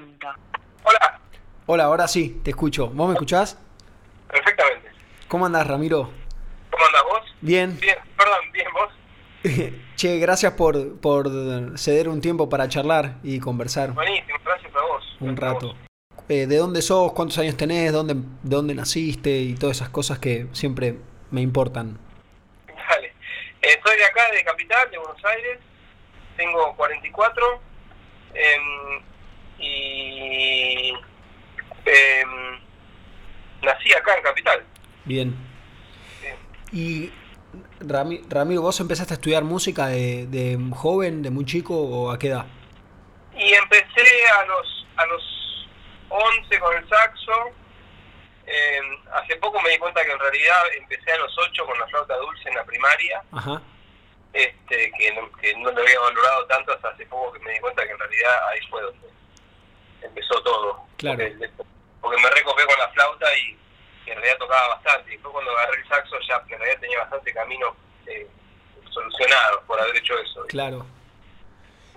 momento. Hola. Hola, ahora sí, te escucho. ¿Vos me escuchás? Perfectamente. ¿Cómo andás, Ramiro? ¿Cómo andás vos? Bien. Bien, perdón, bien vos. che, gracias por, por ceder un tiempo para charlar y conversar. Buenísimo, gracias a vos. Un rato. Eh, ¿De dónde sos? ¿Cuántos años tenés? ¿Dónde, ¿Dónde naciste? Y todas esas cosas que siempre me importan. Vale. Eh, soy de acá, de Capital, de Buenos Aires. Tengo 44. Em, y em, nací acá en Capital. Bien. Y Ramiro, ¿vos empezaste a estudiar música de, de, joven, de muy chico o a qué edad? Y empecé a los a los 11 con el saxo. Em, hace poco me di cuenta que en realidad empecé a los 8 con la flauta dulce en la primaria. Ajá. Este, que, no, que no lo había valorado tanto hasta hace poco que me di cuenta que en realidad ahí fue donde empezó todo. Claro. Porque, porque me recopé con la flauta y en realidad tocaba bastante. Y después cuando agarré el saxo ya en realidad tenía bastante camino eh, solucionado por haber hecho eso. Claro.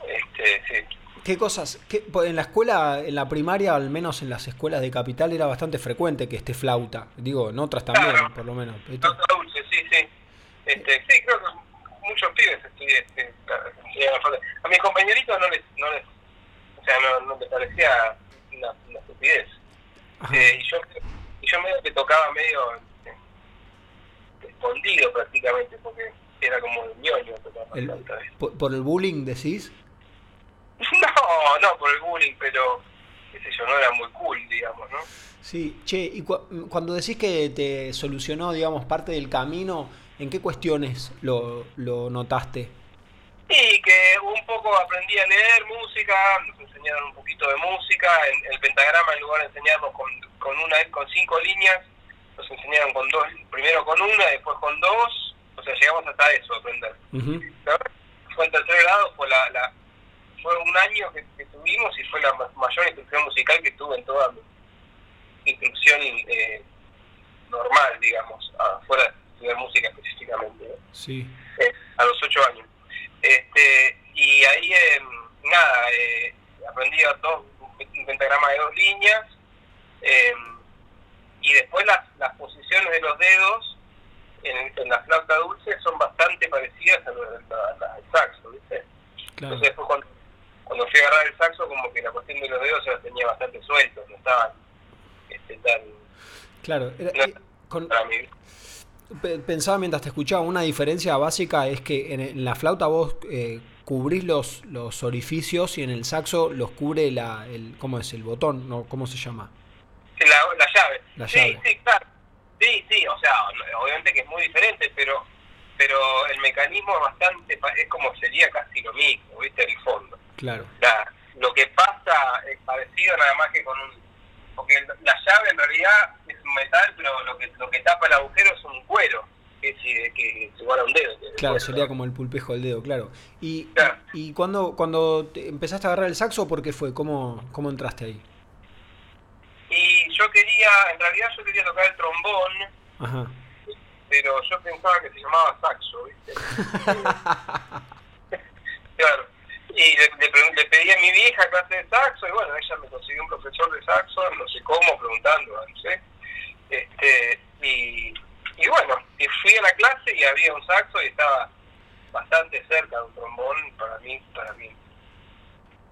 Este, sí. ¿Qué cosas? Qué, en la escuela, en la primaria, al menos en las escuelas de capital, era bastante frecuente que esté flauta. Digo, en otras también, Claro. por lo menos. Flauta dulce, sí, sí. Este, sí, creo que muchos pibes estudian, este. A mis compañeritos no les, no les, sea, no, no les parecía una, una estupidez. Eh, y yo y yo medio que tocaba medio eh, escondido prácticamente porque era como el ñoño tocar El- por, por el bullying decís? no no por el bullying pero qué sé yo no era muy cool digamos no Sí, che, y cu- cuando decís que te solucionó, digamos, parte del camino, ¿en qué cuestiones lo, lo notaste? Y que un poco aprendí a leer música nos enseñaron un poquito de música en el pentagrama en lugar de enseñarnos con, con una con cinco líneas nos enseñaron con dos primero con una después con dos o sea llegamos hasta eso a aprender. La verdad, fue en tercer grado, fue la, la fue un año que, que tuvimos y fue la ma- mayor instrucción musical que tuve en toda mi instrucción eh, normal, digamos, afuera de estudiar música específicamente, ¿no? Sí. Eh, a los ocho años. Este, y ahí, eh, nada, eh, aprendí a dos, un pentagrama de dos líneas, eh, y después las, las posiciones de los dedos en, en la flauta dulce son bastante parecidas a las la, la- al saxo, ¿viste? Claro. Entonces después cuando, cuando fui a agarrar el saxo, como que la cuestión de los dedos se los tenía bastante sueltos, no estaban este, tan... Claro. Era- No. con- Para mí. Pe- pensaba mientras te escuchaba, una diferencia básica es que en, la flauta vos eh, cubrís los, los orificios y en el saxo los cubre la, el, ¿cómo es? El botón, ¿no? ¿Cómo se llama? La, la llave. La sí, llave. sí, claro. Sí, sí, o sea, obviamente que es muy diferente, pero pero el mecanismo es bastante, es como sería casi lo mismo, ¿viste? El fondo. Claro. La- lo que pasa es parecido nada más que con un... Porque la llave en realidad es un metal, pero lo que lo que tapa el agujero es un cuero, que es, que es igual a un dedo. que Claro, cuero, sería ¿no? como el pulpejo del dedo, claro. Y, Claro. y cuando, cuando te empezaste a agarrar el saxo, ¿por qué fue? ¿Cómo, cómo entraste ahí? Y yo quería, en realidad yo quería tocar el trombón, Ajá. pero yo pensaba que se llamaba saxo, ¿viste? claro. Y le, le pedí a mi vieja clase de saxo, y bueno, ella me consiguió un profesor de saxo, no sé cómo, preguntando, no sé. Este, y, y bueno, y fui a la clase y había un saxo y estaba bastante cerca de un trombón para mí, para mí,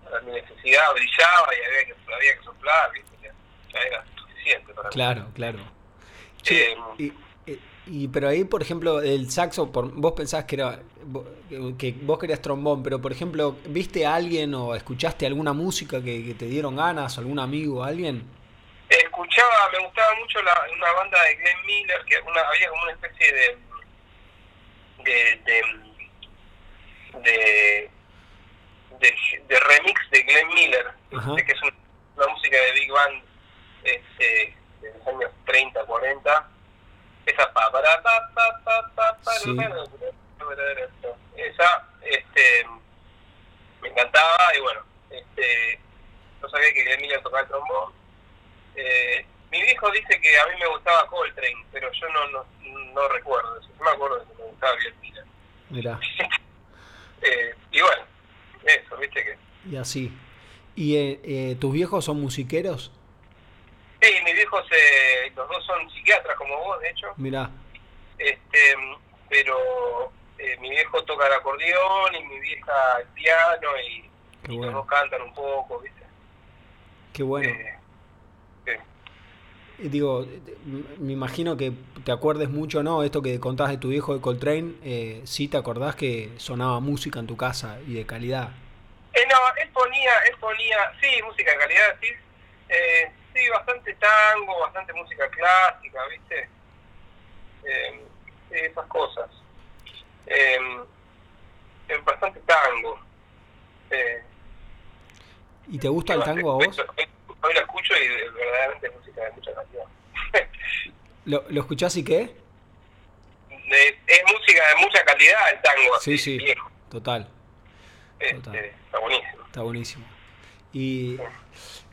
para mi necesidad, brillaba y había que, había que soplar, ¿viste? Ya, ya era suficiente para mí. Claro, claro. Eh, y, y- pero ahí, por ejemplo, el saxo, por, vos pensás que era que vos querías trombón, pero por ejemplo, ¿viste a alguien o escuchaste alguna música que, que te dieron ganas, algún amigo, alguien? escuchaba, me gustaba mucho la, una banda de Glenn Miller, que una, había como una especie de de, de, de, remix de Glenn Miller, que es un- una música de Big Band este, de los años 30, 40. Esa pa, para, pa, pa, pa, pa, pa, Sí. esa este, me encantaba y bueno, este, no sabía que Miller tocaba el trombón. Eh, mi viejo dice que a mí me gustaba Coltrane, pero yo no no, no recuerdo eso. Yo me acuerdo de que me gustaba Miller. Mirá, Eh, y bueno, eso, viste que... y así. ¿Y eh, eh, tus viejos son musiqueros? Sí, mis viejos, eh, los dos son psiquiatras como vos, de hecho. Mirá, Este, pero eh, mi viejo toca el acordeón y mi vieja el piano y, Qué y bueno. los dos cantan un poco, ¿viste? qué bueno. Eh, Digo, eh, me imagino que te acuerdes mucho, ¿no? Esto que contás de tu viejo de Coltrane, eh, sí te acordás que sonaba música en tu casa y de calidad. Eh, no, él ponía, él ponía, sí, música de calidad, sí, eh, sí, bastante tango, bastante música clásica, ¿viste? Eh, esas cosas. Bastante tango. Eh, ¿Y te gusta el tango a vos? Hoy, lo escucho y verdaderamente es música de mucha calidad. ¿Lo, lo escuchás y qué? De- es música de mucha calidad el tango, Sí, sí, viejo. total, Este, total. está buenísimo. está buenísimo. Y,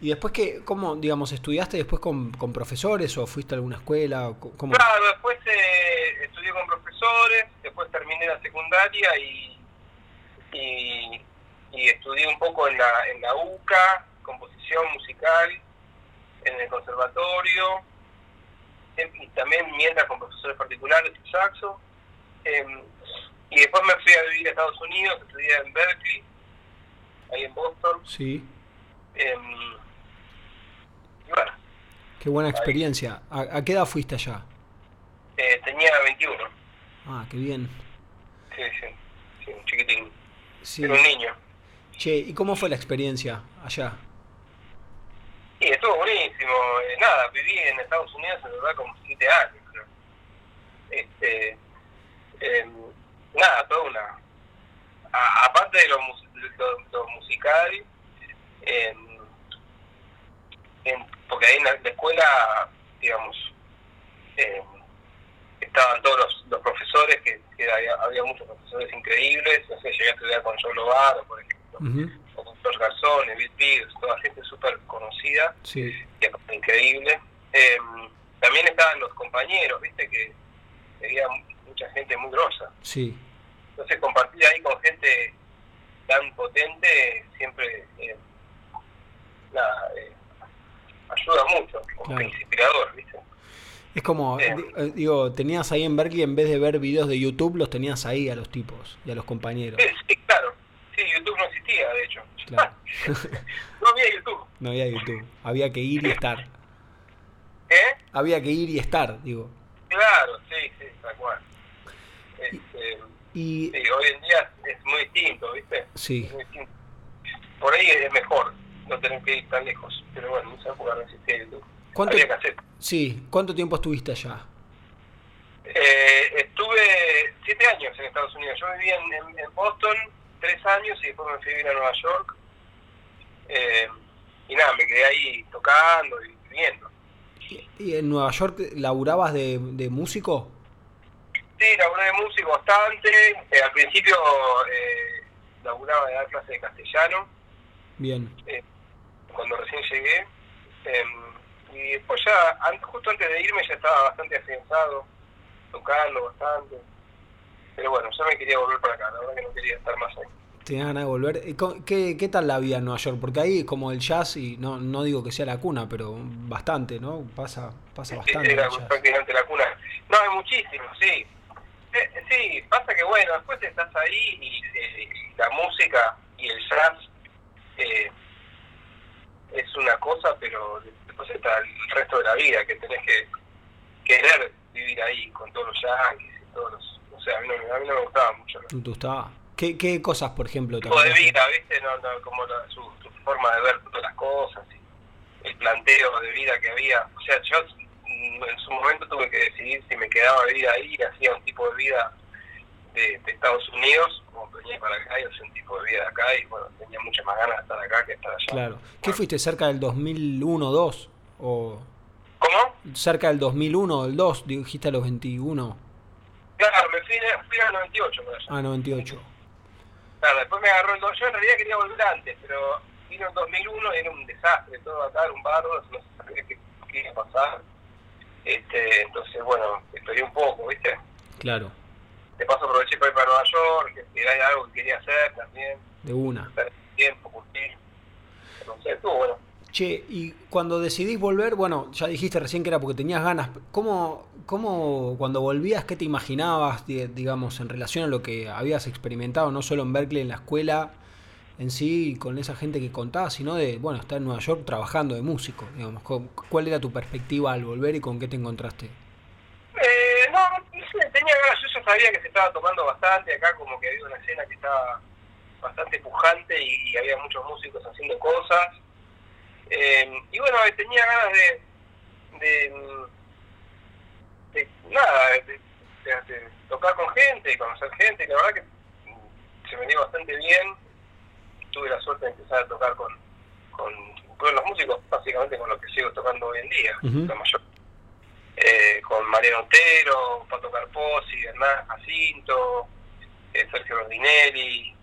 y después que, ¿cómo, digamos, estudiaste después con, con profesores o fuiste a alguna escuela? o ¿Cómo? Claro, después eh, estudié con profesores, después terminé la secundaria y, y, y estudié un poco en la, en la UCA, composición musical, en el conservatorio, y también mientras con profesores particulares de saxo. Em, y después me fui a vivir a Estados Unidos, estudié en Berkeley, ahí en Boston. Sí, em, y bueno, qué buena experiencia. ¿A, a qué edad fuiste allá? eh, tenía 21, Ah, qué bien. sí, sí, sí, un chiquitín. Sí. Era un niño. Che, ¿y cómo fue la experiencia allá? Y estuvo buenísimo. eh, nada, viví en Estados Unidos en verdad como siete años, creo. Este, em, nada, toda una. a- aparte de lo, lo, lo musical, en- porque ahí en la, la escuela, digamos, em, estaban todos los, los profesores, que, que había, había muchos profesores increíbles. No sé, llegué a estudiar con Joe Lovaro, por ejemplo, o con George Garzón, Bill Pierce, toda gente súper conocida Sí, que es increíble. Eh, también estaban los compañeros, viste que había mucha gente muy grosa. sí, Entonces compartir ahí con gente tan potente siempre eh, nada, eh, ayuda mucho, como Claro. inspirador, viste. Es como, Eh. di- digo, tenías ahí en Berkeley, en vez de ver videos de YouTube, los tenías ahí a los tipos y a los compañeros. Sí, sí, claro. Sí, YouTube no existía, de hecho. Claro. no había YouTube. No había YouTube. Había que ir y estar. ¿Eh? Había que ir y estar, digo. Claro, sí, sí, tal cual. Este, Y sí, hoy en día es muy distinto, ¿viste? sí, distinto. Por ahí es mejor no tener que ir tan lejos. Pero bueno, en esa época no existía YouTube. ¿Cuánto, Había que hacer. sí, ¿cuánto tiempo estuviste allá? Eh, estuve siete años en Estados Unidos. Yo viví en, en- en Boston tres años y después me fui a vivir a Nueva York. Eh, y nada, me quedé ahí tocando y viviendo. ¿Y, y en Nueva York laburabas de, de músico? Sí, laburé de músico bastante. Eh, al principio eh, laburaba de dar clases de castellano. Bien, cuando recién llegué. Y después ya, justo antes de irme ya estaba bastante afianzado, tocando bastante. Pero bueno, ya me quería volver para acá, la verdad que no quería estar más ahí. ¿tenías ganas de volver? ¿Y ¿Qué, ¿Qué tal la vida en Nueva York? Porque ahí como el jazz, y no, no digo que sea la cuna, pero bastante, ¿no? Pasa, pasa bastante. Era el jazz. prácticamente la cuna. No, hay muchísimo, sí. Sí, pasa que bueno, después estás ahí y eh, la música y el jazz eh, es una cosa, pero después está el resto de la vida, que tenés que querer vivir ahí con todos los yankees y todos los... O sea, a mí no, a mí no me gustaba mucho ¿no? ¿No te gustaba? ¿Qué, qué cosas, por ejemplo, te tipo de vida, ¿viste? No, no, como la- su, su forma de ver todas las cosas, y el planteo de vida que había. O sea, yo en su momento tuve que decidir si me quedaba a vivir ahí hacía un tipo de vida de, de Estados Unidos, como venía para acá y hacía un tipo de vida de acá, y bueno, tenía muchas más ganas de estar acá que estar allá. Claro. ¿Qué fuiste cerca del 2001-2? ¿O ¿Cómo? cerca del 2001 o del 2? Dijiste a los 21. Claro, me fui, fui al 98 por allá. Ah, 98. Claro, después me agarró el... do- Yo en realidad quería volver antes, pero vino en 2001 era un desastre, todo acá era un barro, no sabía qué, qué iba a pasar. Este, entonces, bueno, esperé un poco, ¿viste? Claro, De paso aproveché para ir para Nueva York, que era algo que quería hacer también, de una. perder tiempo, curtir. No sé, estuvo bueno. Che, y cuando decidís volver, bueno, ya dijiste recién que era porque tenías ganas. ¿Cómo, cómo cuando volvías, qué te imaginabas, di- digamos, en relación a lo que habías experimentado, no solo en Berkeley, en la escuela en sí, con esa gente que contabas, sino de, bueno, estar en Nueva York trabajando de músico, digamos? ¿Cu- ¿Cuál era tu perspectiva al volver y con qué te encontraste? Eh, no, tenía ganas, yo ya sabía que se estaba tocando bastante, acá como que había una escena que estaba bastante pujante y había muchos músicos haciendo cosas. Eh, y bueno, tenía ganas de, de, de nada, de, tocar con gente, conocer gente, la verdad que se me dio bastante bien. Tuve la suerte de empezar a tocar con, con, con los músicos, básicamente con los que sigo tocando hoy en día, la mayor eh, con Mariano Otero, Pato Carposi, Hernán Jacinto, eh, Sergio Rondinelli,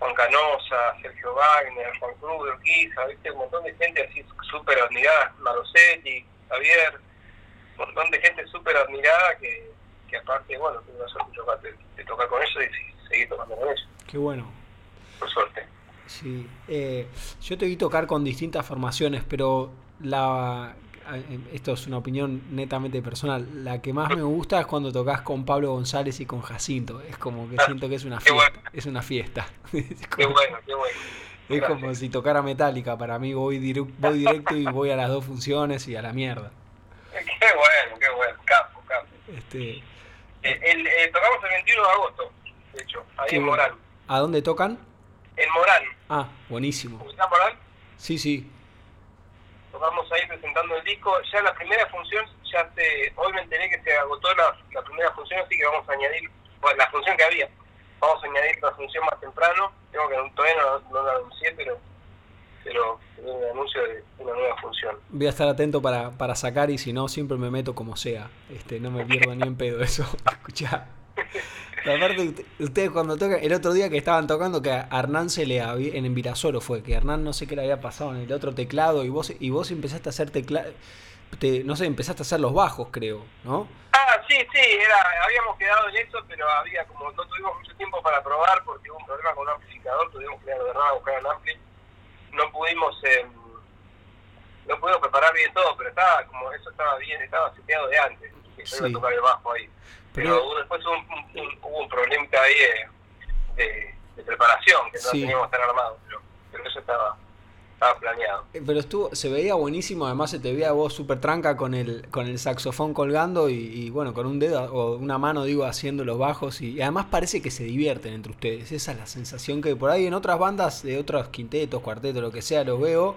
Juan Canosa, Sergio Wagner, Juan Cruz de Urquiza, ¿viste? un montón de gente así súper admirada, Marosetti, Javier, un montón de gente súper admirada que, que aparte, bueno, tuve la suerte de de- tocar con ellos y seguir tocando con ellos, Qué bueno. por suerte. Sí, eh, yo te vi tocar con distintas formaciones, pero la esto es una opinión netamente personal. La que más me gusta es cuando tocas con Pablo González y con Jacinto. Es como que Ah, siento que es una fiesta. bueno. Es una fiesta. Es Qué como, bueno, qué bueno. es como Gracias. si tocara Metallica. Para mí voy, directo y voy a las dos funciones y a la mierda. Qué bueno, qué bueno, capo, capo. Este, Eh, el, eh, tocamos el 21 de agosto, de hecho, ahí en. Morán. ¿A dónde tocan? En Morán, Ah, buenísimo. ¿ubicás Morán? Sí, sí. Tocamos ahí presentando el disco. Ya la primera función, ya se, hoy me enteré que se agotó la, la primera función, así que vamos a añadir, bueno, la función que había. Vamos a añadir la función más temprano. Tengo que todavía no, no la anuncié, pero pero un anuncio de una nueva función. Voy a estar atento para, para sacar y si no, siempre me meto como sea. Este, no me pierdo ni en pedo eso. Escuchá. Pero aparte, ustedes cuando tocan, el otro día que estaban tocando, que a Hernán se le había, en Virasoro fue, que Hernán no sé qué le había pasado en el otro teclado y vos, y vos empezaste a hacer teclado, no sé, empezaste a hacer los bajos, creo, ¿no? Ah, sí, sí, era, habíamos quedado en eso, pero había como no tuvimos mucho tiempo para probar porque hubo un problema con un amplificador, tuvimos que ir a verdad a buscar un ampli. No pudimos eh, no pudimos preparar bien todo, pero estaba como eso estaba bien, estaba seteado de antes, que yo iba Sí. a tocar el bajo ahí. Pero, Pero- después hubo un, un- hubo un problemita ahí de, de- de preparación, que no Sí. teníamos tan armado, pero, pero eso estaba, estaba planeado. Eh, Pero estuvo, se veía buenísimo, además se te veía vos súper tranca con el, con el saxofón colgando y, y, bueno, con un dedo o una mano, digo, haciendo los bajos y, y además parece que se divierten entre ustedes. Esa es la sensación que por ahí en otras bandas, de otros quintetos, cuartetos, lo que sea, los veo,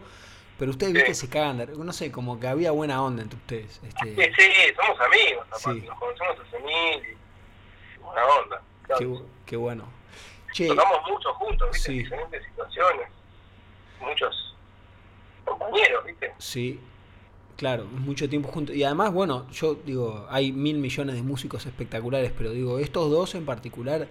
pero ustedes, viste, Sí. se cagan, de- no sé, como que había buena onda entre ustedes. Sí, Este, sí, somos amigos, aparte, Sí. nos conocemos hace mil y buena onda. claro. qué, qué bueno. Che, Tocamos mucho juntos, ¿viste? Sí. En diferentes situaciones. Muchos compañeros, ¿viste? Sí, claro, mucho tiempo juntos. Y además, bueno, yo digo, hay mil millones de músicos espectaculares, pero digo, estos dos en particular,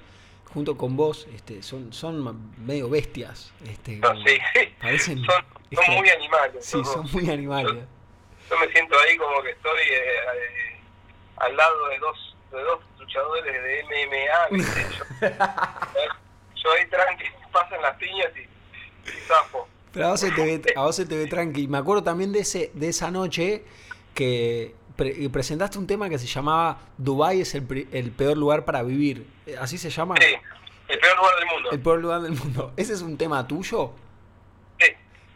junto con vos, este, son, son medio bestias. Este, No, sí, parecen son, son muy animales. Sí, son muy animales. Yo me siento ahí como que estoy eh, eh, al lado de dos de dos luchadores de MMA. Yo, yo ahí tranqui, pasan las piñas y, y zafo. Pero a vos se te ve, a vos se te ve tranqui. Me acuerdo también de ese, de esa noche que pre- presentaste un tema que se llamaba Dubai es el, el peor lugar para vivir. Eh, ¿Así se llama? Sí, el peor lugar del mundo. El peor lugar del mundo. ¿Ese es un tema tuyo?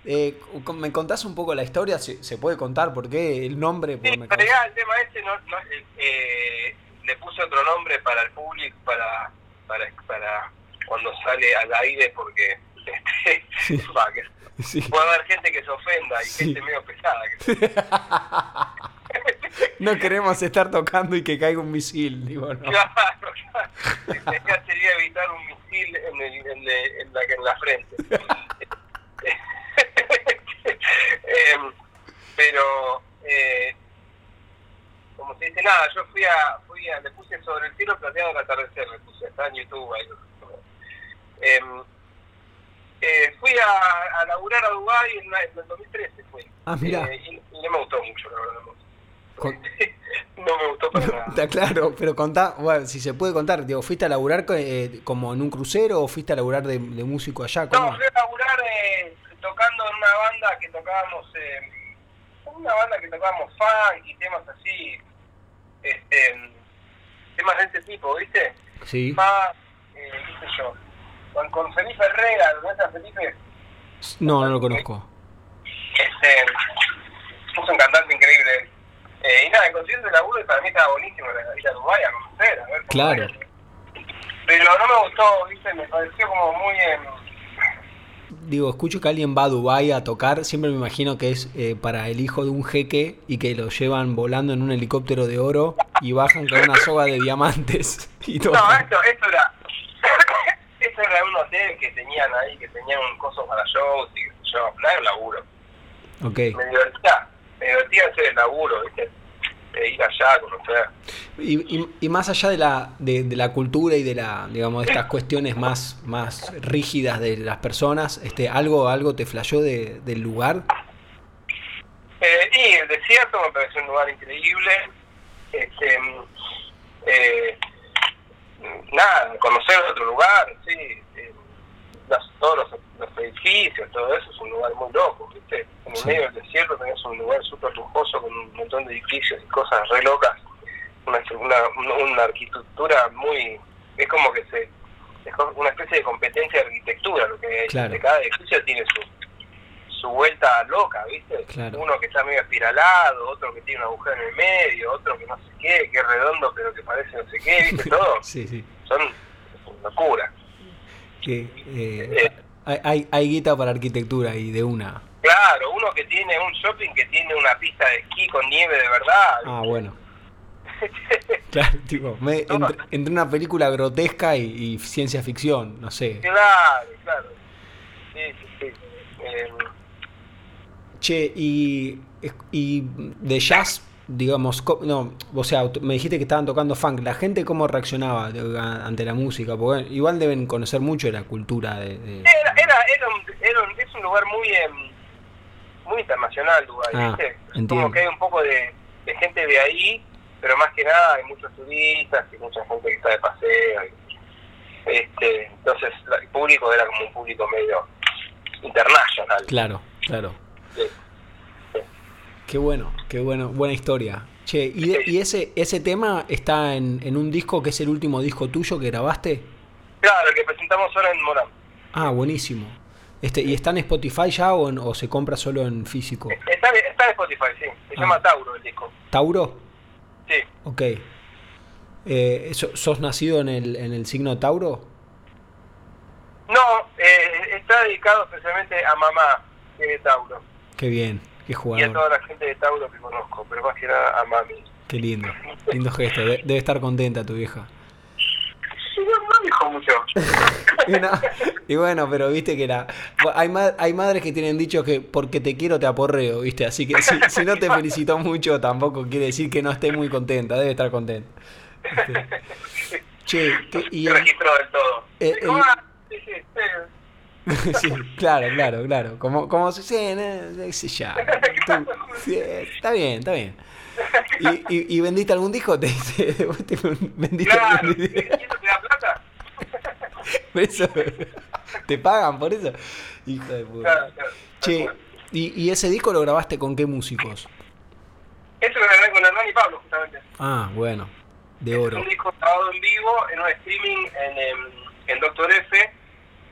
Eh, ¿Me contás un poco la historia? ¿Se, se puede contar por qué el nombre? Sí, me el tema este no, no, eh, eh, le puse otro nombre para el público, para, para, para cuando sale al aire, porque este, va, que Sí. puede haber gente que se ofenda y gente medio pesada. Que, No queremos estar tocando y que caiga un misil, digo, no. Claro, claro. La idea sería evitar un misil en, el, en, el- en la, en la frente. Em, pero, eh, como se dice, nada, yo fui a, fui a, le puse sobre el cielo plateado el atardecer, le puse, está en YouTube ahí. Em, eh, fui a, a laburar a Dubái en, el 2013, fui. Ah, mirá. Eh, y, y no me gustó mucho, la verdad. Con- no me gustó para nada. Está claro, pero contá, bueno, si se puede contar, digo, ¿fuiste a laburar eh, como en un crucero o fuiste a laburar de, de músico allá? ¿Cómo? No, fui a laburar eh, tocando en una banda tocábamos, eh, una banda que tocábamos funk y temas así, este, temas de este tipo, ¿viste? Sí. Más, eh, qué sé yo, con, con Felipe Herrera, ¿no es Felipe? No, no lo conozco. Este, es un cantante increíble. Eh, y nada, el concierto de laburo para mí estaba buenísimo, la ir a Dubái a conocer, a ver Claro. Pero no me gustó, ¿viste? Me pareció como muy... em, Digo, escucho que alguien va a Dubái a tocar, siempre me imagino que es eh, para el hijo de un jeque y que lo llevan volando en un helicóptero de oro y bajan con una soga de diamantes y todo. No, esto, esto era. esto era un hotel que tenían ahí, que tenían un coso para shows y yo. No era un laburo. Ok. Me divertía, me divertía hacer el laburo, ¿viste? De ir allá a conocer. Y, y- y más allá de la, de, de la cultura y de la, digamos, de estas cuestiones más, más rígidas de las personas, este, algo, algo te flasheó de, del lugar. Eh, y el desierto me pareció un lugar increíble. Este, mm, eh, nada, conocer otro lugar, sí. Las- todos los, los edificios, todo eso es un lugar muy loco, ¿viste? En el Sí. medio del desierto tenés un lugar súper lujoso con un montón de edificios y cosas re locas. Una, una, una- arquitectura muy. Es como que se. Es como una especie de competencia de arquitectura, lo que Claro. cada edificio tiene su, su vuelta loca, ¿viste? Claro. Uno que está medio espiralado, otro que tiene un agujero en el medio, otro que no sé qué, que es redondo pero que parece no sé qué, ¿viste? Todo Sí, sí. son locura. Que, eh, hay, hay, hay guita para arquitectura y de una. Claro, uno que tiene un shopping que tiene una pista de esquí con nieve de verdad. Ah, bueno. Claro, tipo, me, entre, entre una película grotesca y, y ciencia ficción, no sé. claro, claro. Sí, sí, sí. Eh, Che, y, y de jazz, digamos, no, o sea, me dijiste que estaban tocando funk. ¿La gente cómo reaccionaba ante la música? Porque igual deben conocer mucho de la cultura de... de- era, era, era, un, era un- es un lugar muy em, muy internacional, Dubái, Ah, ¿viste? Como que hay un poco de, de gente de ahí, pero más que nada hay muchos turistas y mucha gente que está de paseo. y- este, entonces la- el público era como un público medio internacional. Claro, claro. Sí. Qué bueno, qué bueno, buena historia. Che, ¿y, de- y ese, ese tema está en, en un disco que es el último disco tuyo que grabaste? Claro, el que presentamos ahora en Morán. Ah, buenísimo. Este, ¿Y está en Spotify ya o, en- o se compra solo en físico? Está, está en Spotify, sí. Se Ah. llama Tauro el disco. ¿Tauro? Sí. Ok. Eh, ¿so- ¿Sos nacido en el, en el signo Tauro? No, eh, está dedicado especialmente a mamá, que es Tauro. Qué bien, qué Y a jugador. toda la gente de Tauro que conozco, pero más que nada a mami. Qué lindo. Lindo gesto. De- debe estar contenta tu vieja. Sí, no, no dijo mucho. Y, no- y bueno, pero viste que la, hay, ma- hay madres que tienen dicho que porque te quiero te aporreo, viste. Así que si, si no te felicitó mucho, tampoco quiere decir que no esté muy contenta. Debe estar contenta. Este, Che, ¿qué- y registró del todo. Eh, Dijo, el- "Ah, sí, sí, sí". sí, claro, claro, claro. Como, como no, sí, ya. Tú- sí, está bien, está bien. ¿Y, y, y vendiste algún disco? Te dice, ¿te vendiste Claro, algún ¿y disco? eso te da plata? Por eso, ¿Te pagan por eso? Hijo de puta. Claro, claro. Che, ¿y, ¿y ese disco lo grabaste con qué músicos? Eso lo grabé con Hernán y Pablo, justamente. Ah, bueno, de Es oro. un disco grabado en vivo en un streaming en, en Doctor F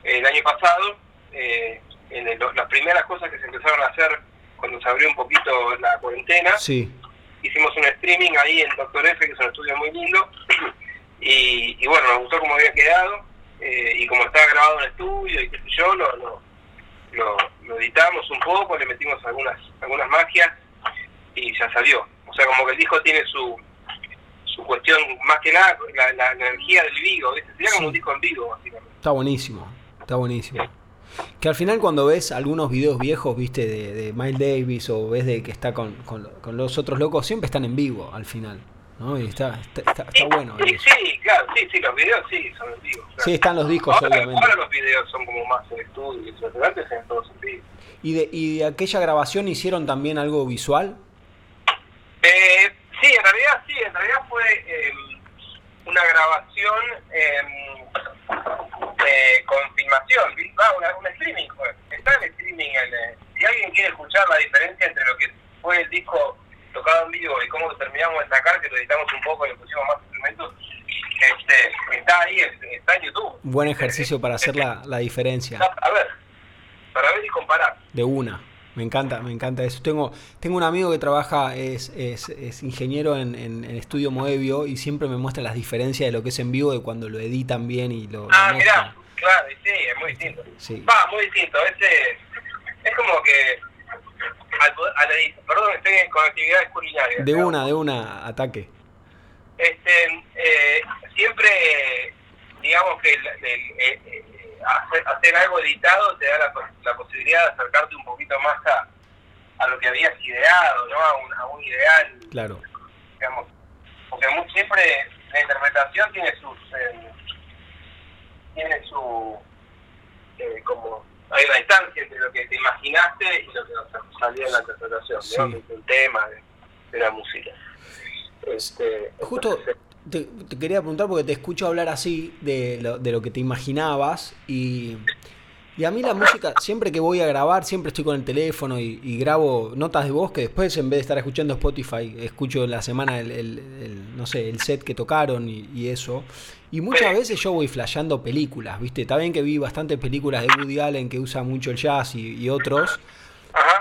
el año pasado. Eh, en el- las primeras cosas que se empezaron a hacer cuando se abrió un poquito la cuarentena. Sí, hicimos un streaming ahí en Doctor F, que es un estudio muy lindo, y, y bueno, nos gustó cómo había quedado, eh, y como estaba grabado en estudio y qué sé yo, lo, lo, lo- lo editamos un poco, le metimos algunas algunas magias, y ya salió. O sea, como que el disco tiene su su cuestión, más que nada, la, la- la energía del vivo, ¿viste? sería como Sí. un disco en vivo, básicamente. está buenísimo, está buenísimo. Que al final cuando ves algunos videos viejos, viste, de, de Miles Davis o ves de que está con, con, con los otros locos, siempre están en vivo al final. ¿no? Y está, está, está, está bueno. Sí, sí, claro, sí, sí, los videos sí son en vivo. claro. Sí, están los discos, ahora, obviamente. ahora los videos son como más en estudio, pero antes todos en. ¿Y de, ¿Y de aquella grabación hicieron también algo visual? Eh, sí, en realidad sí, en realidad fue eh, una grabación eh, eh, con filmación. Ah, un streaming, está en streaming en, eh, si alguien quiere escuchar la diferencia entre lo que fue el disco tocado en vivo y cómo terminamos de sacar, que lo editamos un poco y le pusimos más instrumentos, este, está ahí, está en YouTube. Buen ejercicio para hacer la, la diferencia. A ver, para ver y comparar. De una. Me encanta, me encanta eso. Tengo, tengo un amigo que trabaja, es, es, es ingeniero en, en, Estudio Moebio y siempre me muestra las diferencias de lo que es en vivo de cuando lo editan bien y lo. Ah, mirá, claro, sí, es muy distinto. Sí. Va, muy distinto. Este, es como que. Al, perdón, estoy en conectividad culinaria. De una, de una, ataque. Este, eh, siempre, digamos que el, el, hacer, algo editado te da la, la, posibilidad de acercarte un poquito más a, a lo que habías ideado, ¿no? A un, a un ideal. Claro. Digamos, porque siempre la interpretación tiene sus. Eh, tiene su. Eh, como. Hay una distancia entre lo que te imaginaste y lo que salió en la interpretación, sí. ¿no? tema de, de la música. Este, Justo. Te, quería preguntar porque te escucho hablar así de lo, de lo que te imaginabas y, y, a mí la música, siempre que voy a grabar, siempre estoy con el teléfono y, grabo notas de voz que después en vez de estar escuchando Spotify, escucho la semana el, el, no sé, el set que tocaron y, eso. Y muchas veces yo voy flasheando películas, ¿viste? Está bien que vi bastantes películas de Woody Allen que usa mucho el jazz y, otros,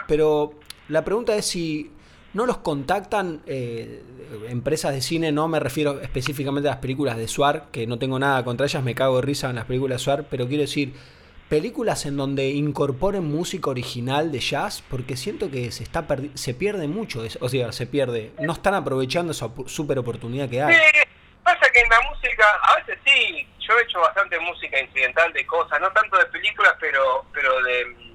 pero la pregunta es si no los contactan eh, empresas de cine, no me refiero específicamente a las películas de Suar, que no tengo nada contra ellas, me cago de risa en las películas de Suar, pero quiero decir, películas en donde incorporen música original de jazz, porque siento que se está se pierde mucho, o sea, se pierde, no están aprovechando esa super oportunidad que hay. Sí, pasa que en la música, a veces sí, yo he hecho bastante música incidental de cosas, no tanto de películas, pero, pero de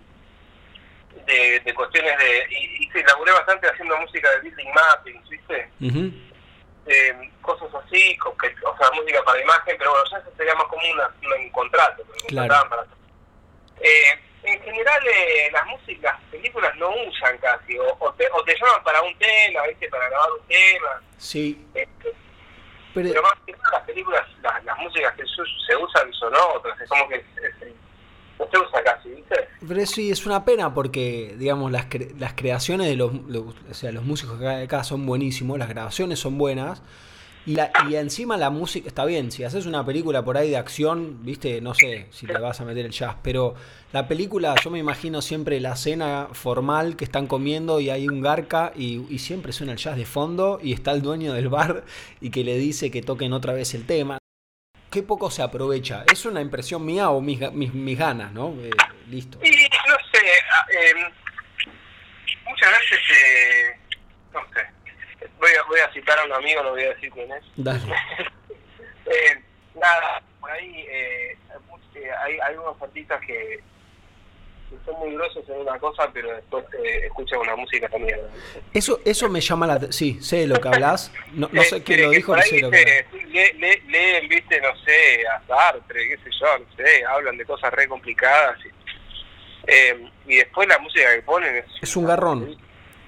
de, de cuestiones de... Y, y, laburé bastante haciendo música de building mapping, ¿viste? eh, cosas así, con que, o sea, música para imagen, pero bueno, ya eso sería más como una, un contrato. Claro. Para, eh, en general, eh, las músicas, las películas no usan casi, o, o, te, o, te, llaman para un tema, ¿viste? Para grabar un tema. Sí. Este, pero, pero, más que nada, las películas, las, las músicas que se, se usan son otras, es como que... Es, Pero sí, es una pena porque, digamos, las, cre las creaciones de los, los, o sea, los músicos de acá son buenísimos, las grabaciones son buenas. Y, la, y encima la música, está bien, si haces una película por ahí de acción, viste, no sé si te vas a meter el jazz, pero la película, yo me imagino siempre la cena formal que están comiendo y hay un garca y, y siempre suena el jazz de fondo y está el dueño del bar y que le dice que toquen otra vez el tema qué poco se aprovecha. ¿Es una impresión mía o mis, mis, mis ganas, no? Eh, listo. Y no sé, eh, muchas veces, eh, no sé, voy a, voy a citar a un amigo, no voy a decir quién es. Dale. eh, nada, por ahí eh, hay, hay unos artistas que son muy grosos en una cosa, pero después te escuchan una música también. Eso eso me llama la Sí, sé de lo que hablas. No, no sé quién lo dijo, pero sé lo que le, leen, viste, no sé, a Sartre, qué sé yo, no sé, hablan de cosas re complicadas. Y, eh, y después la música que ponen es... Es un garrón.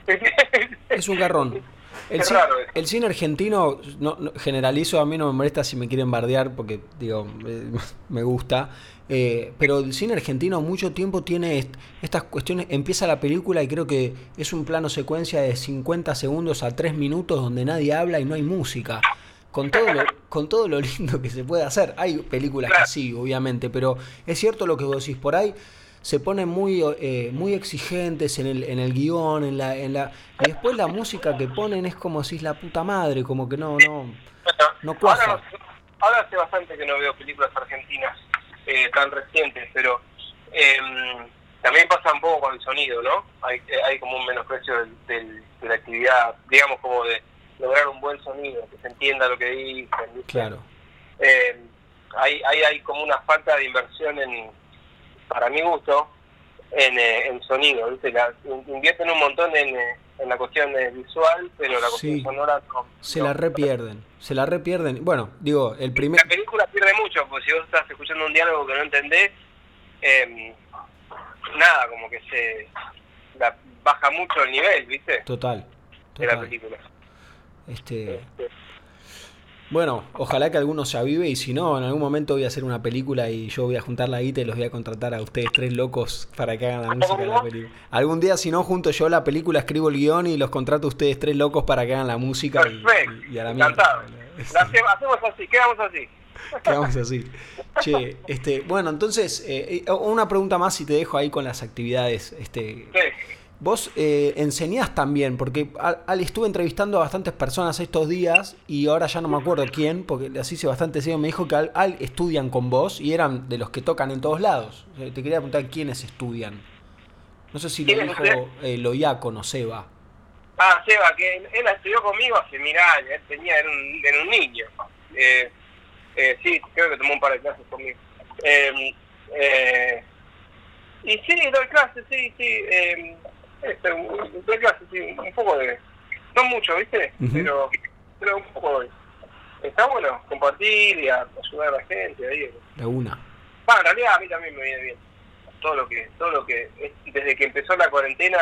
es un garrón. El, cine, el cine argentino, no, generalizo, a mí no me molesta si me quieren bardear porque, digo, me gusta. Eh, pero el cine argentino mucho tiempo tiene estas cuestiones. Empieza la película y creo que es un plano secuencia de 50 segundos a 3 minutos donde nadie habla y no hay música. Con todo, lo, con todo lo lindo que se puede hacer. Hay películas que sí, obviamente, pero es cierto lo que vos decís. Por ahí se ponen muy, eh, muy exigentes en el, en el guion, en la, en la, y después la música que ponen es como si es la puta madre, como que no, no, no cuaja. Ahora, ahora hace bastante que no veo películas argentinas eh, tan recientes, pero eh, también pasa un poco con el sonido, ¿no? Hay, hay como un menosprecio del, del, de la actividad, digamos como de lograr un buen sonido, que se entienda lo que dicen. Claro. Eh, hay, hay, hay como una falta de inversión en para mi gusto, en, eh, en sonido. ¿viste? La, invierten un montón en, eh, en la cuestión visual, pero la cuestión sonora no. Se la repierden, se la repierden. Bueno, digo, el primer... La película pierde mucho, porque si vos estás escuchando un diálogo que no entendés, eh, nada, como que se la, baja mucho el nivel, ¿viste? Total. total. De la película. Este... este Bueno, ojalá que alguno se avive y si no, en algún momento voy a hacer una película y yo voy a juntar la guita y los voy a contratar a ustedes tres locos para que hagan la música de la película. Algún día, si no, junto yo la película, escribo el guion y los contrato a ustedes tres locos para que hagan la música y, Perfecto, y a la encantado. hacemos así, quedamos así. Quedamos así. Che, este, bueno, entonces, eh, eh, una pregunta más y te dejo ahí con las actividades. Este, Sí. Vos eh, enseñás también, porque al, al- estuve entrevistando a bastantes personas estos días y ahora ya no me acuerdo quién, porque así hice bastante seguido, me dijo que al, al estudian con vos y eran de los que tocan en todos lados. Eh, te quería preguntar quiénes estudian. No sé si lo ¿Quiénes dijo eh, Loiaco, no Seba. Ah, Seba, que él, estudió conmigo hace mil años, él tenía, era un, era un niño. Eh, eh, sí, creo que tomó un par de clases conmigo. Eh, eh, y sí, doy clases, sí, sí. Este, un- doy clases, sí, un poco de... No mucho, ¿viste? Pero, pero un poco doy. Está bueno compartir y a- ayudar a la gente ahí. De una. Bueno, en realidad a mí también me viene bien. Todo lo que, todo lo que, es- desde que empezó la cuarentena,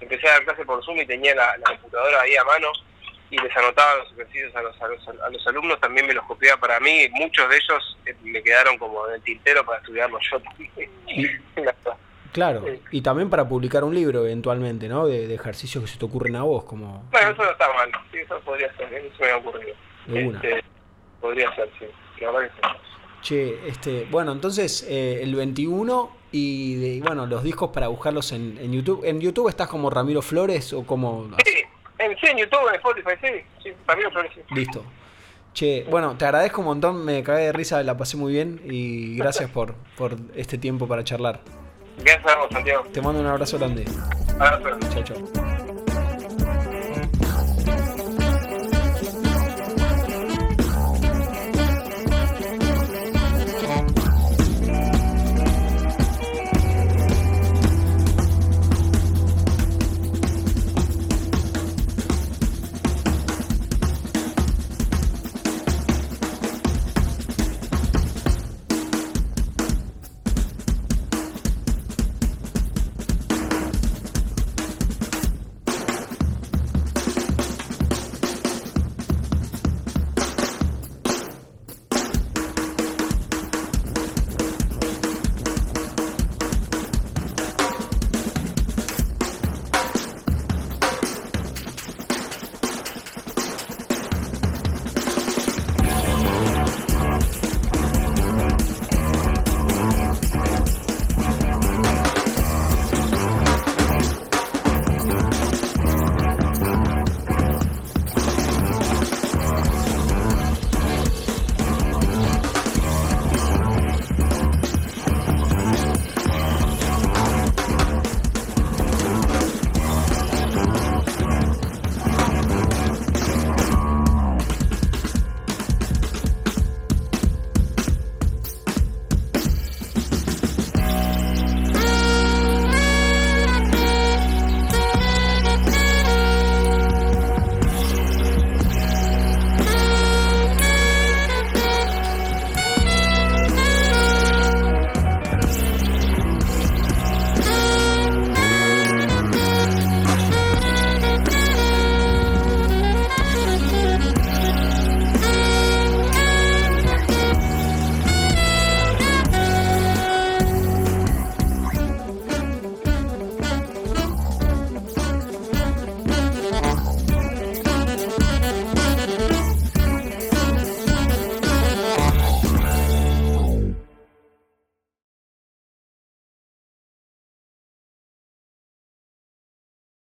empecé a dar clase por Zoom y tenía la, la computadora ahí a mano y les anotaba los ejercicios a los, a los, a los alumnos, también me los copiaba para mí. Muchos de ellos eh, me quedaron como en el tintero para estudiarlos yo también. Claro, Sí. y también para publicar un libro eventualmente, ¿no? De, de ejercicios que se te ocurren a vos, como bueno, eso no está mal, sí, eso podría ser, eso me ha ocurrido. de una. Este, podría ser, sí, la verdad que sí. Che, este, bueno, entonces eh, el 21 y de- bueno, los discos para buscarlos en, en YouTube. ¿En YouTube estás como Ramiro Flores o como...? Sí, en, sí, en YouTube, en Spotify, sí, sí, también Flores, sí. Listo. Che, bueno, te agradezco un montón, me cagué de risa, la pasé muy bien y gracias por, por este tiempo para charlar. Vos, Santiago. Te mando un abrazo grande. Abrazo. Chao, chao.